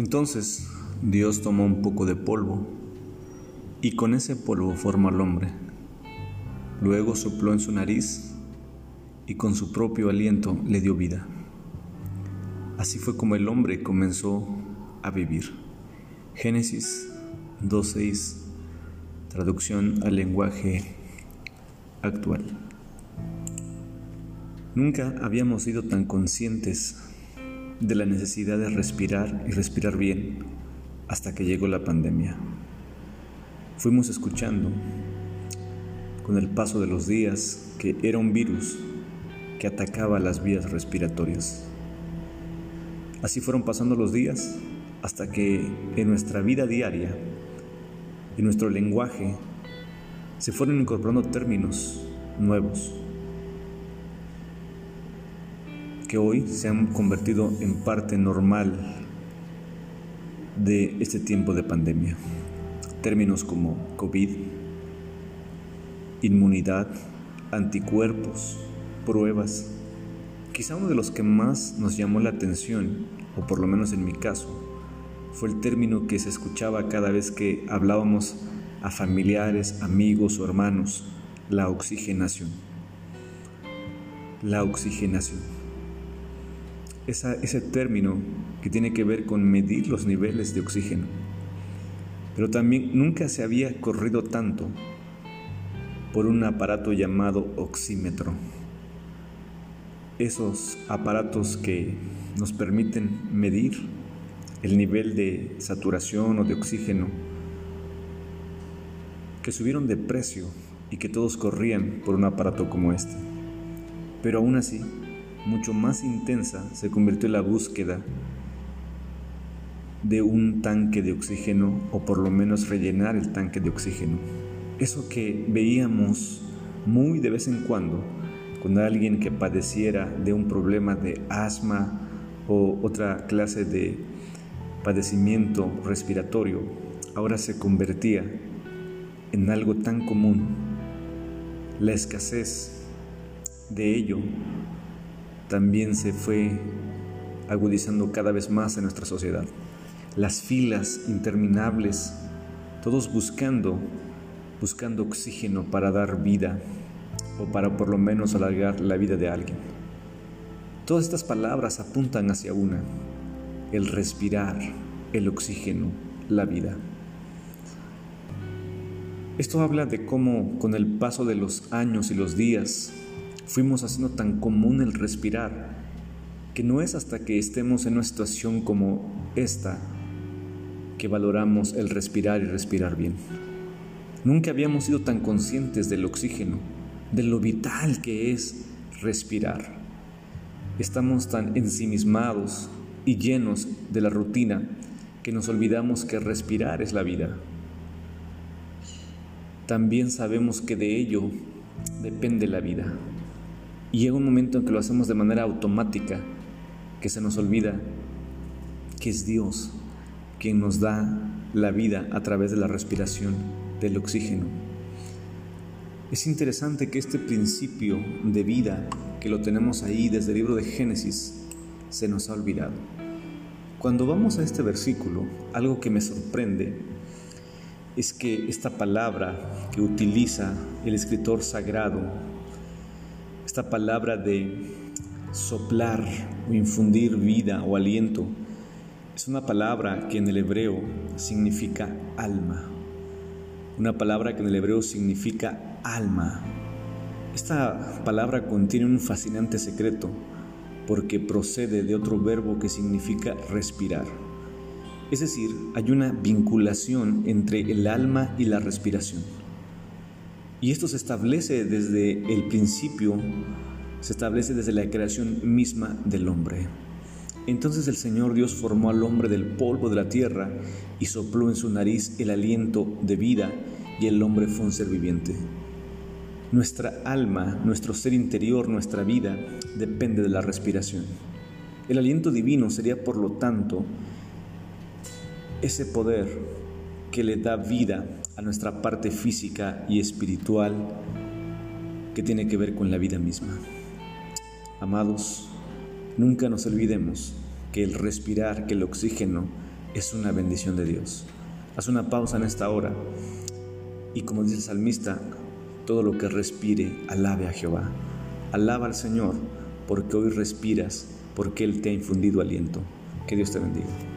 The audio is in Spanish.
Entonces Dios tomó un poco de polvo y con ese polvo formó al hombre. Luego sopló en su nariz y con su propio aliento le dio vida. Así fue como el hombre comenzó a vivir. Génesis 2.6, traducción al lenguaje actual. Nunca habíamos sido tan conscientes de la necesidad de respirar y respirar bien hasta que llegó la pandemia. Fuimos escuchando con el paso de los días que era un virus que atacaba las vías respiratorias. Así fueron pasando los días hasta que en nuestra vida diaria, en nuestro lenguaje, se fueron incorporando términos nuevos que hoy se han convertido en parte normal de este tiempo de pandemia. Términos como COVID, inmunidad, anticuerpos, pruebas. Quizá uno de los que más nos llamó la atención, o por lo menos en mi caso, fue el término que se escuchaba cada vez que hablábamos a familiares, amigos o hermanos, la oxigenación. La oxigenación ese término que tiene que ver con medir los niveles de oxígeno. Pero también nunca se había corrido tanto por un aparato llamado oxímetro. Esos aparatos que nos permiten medir el nivel de saturación o de oxígeno que subieron de precio y que todos corrían por un aparato como este. Pero aún así, mucho más intensa se convirtió en la búsqueda de un tanque de oxígeno o por lo menos rellenar el tanque de oxígeno. Eso que veíamos muy de vez en cuando cuando alguien que padeciera de un problema de asma o otra clase de padecimiento respiratorio, ahora se convertía en algo tan común. La escasez de ello también se fue agudizando cada vez más en nuestra sociedad. Las filas interminables, todos buscando, buscando oxígeno para dar vida o para por lo menos alargar la vida de alguien. Todas estas palabras apuntan hacia una, el respirar, el oxígeno, la vida. Esto habla de cómo con el paso de los años y los días, fuimos haciendo tan común el respirar que no es hasta que estemos en una situación como esta que valoramos el respirar y respirar bien. Nunca habíamos sido tan conscientes del oxígeno, de lo vital que es respirar. Estamos tan ensimismados y llenos de la rutina que nos olvidamos que respirar es la vida. También sabemos que de ello depende la vida. Y llega un momento en que lo hacemos de manera automática, que se nos olvida que es Dios quien nos da la vida a través de la respiración del oxígeno. Es interesante que este principio de vida, que lo tenemos ahí desde el libro de Génesis, se nos ha olvidado. Cuando vamos a este versículo, algo que me sorprende es que esta palabra que utiliza el escritor sagrado esta palabra de soplar o infundir vida o aliento es una palabra que en el hebreo significa alma. Una palabra que en el hebreo significa alma. Esta palabra contiene un fascinante secreto porque procede de otro verbo que significa respirar. Es decir, hay una vinculación entre el alma y la respiración. Y esto se establece desde el principio, se establece desde la creación misma del hombre. Entonces el Señor Dios formó al hombre del polvo de la tierra y sopló en su nariz el aliento de vida y el hombre fue un ser viviente. Nuestra alma, nuestro ser interior, nuestra vida depende de la respiración. El aliento divino sería por lo tanto ese poder que le da vida a nuestra parte física y espiritual que tiene que ver con la vida misma. Amados, nunca nos olvidemos que el respirar, que el oxígeno es una bendición de Dios. Haz una pausa en esta hora y como dice el salmista, todo lo que respire, alabe a Jehová. Alaba al Señor porque hoy respiras, porque Él te ha infundido aliento. Que Dios te bendiga.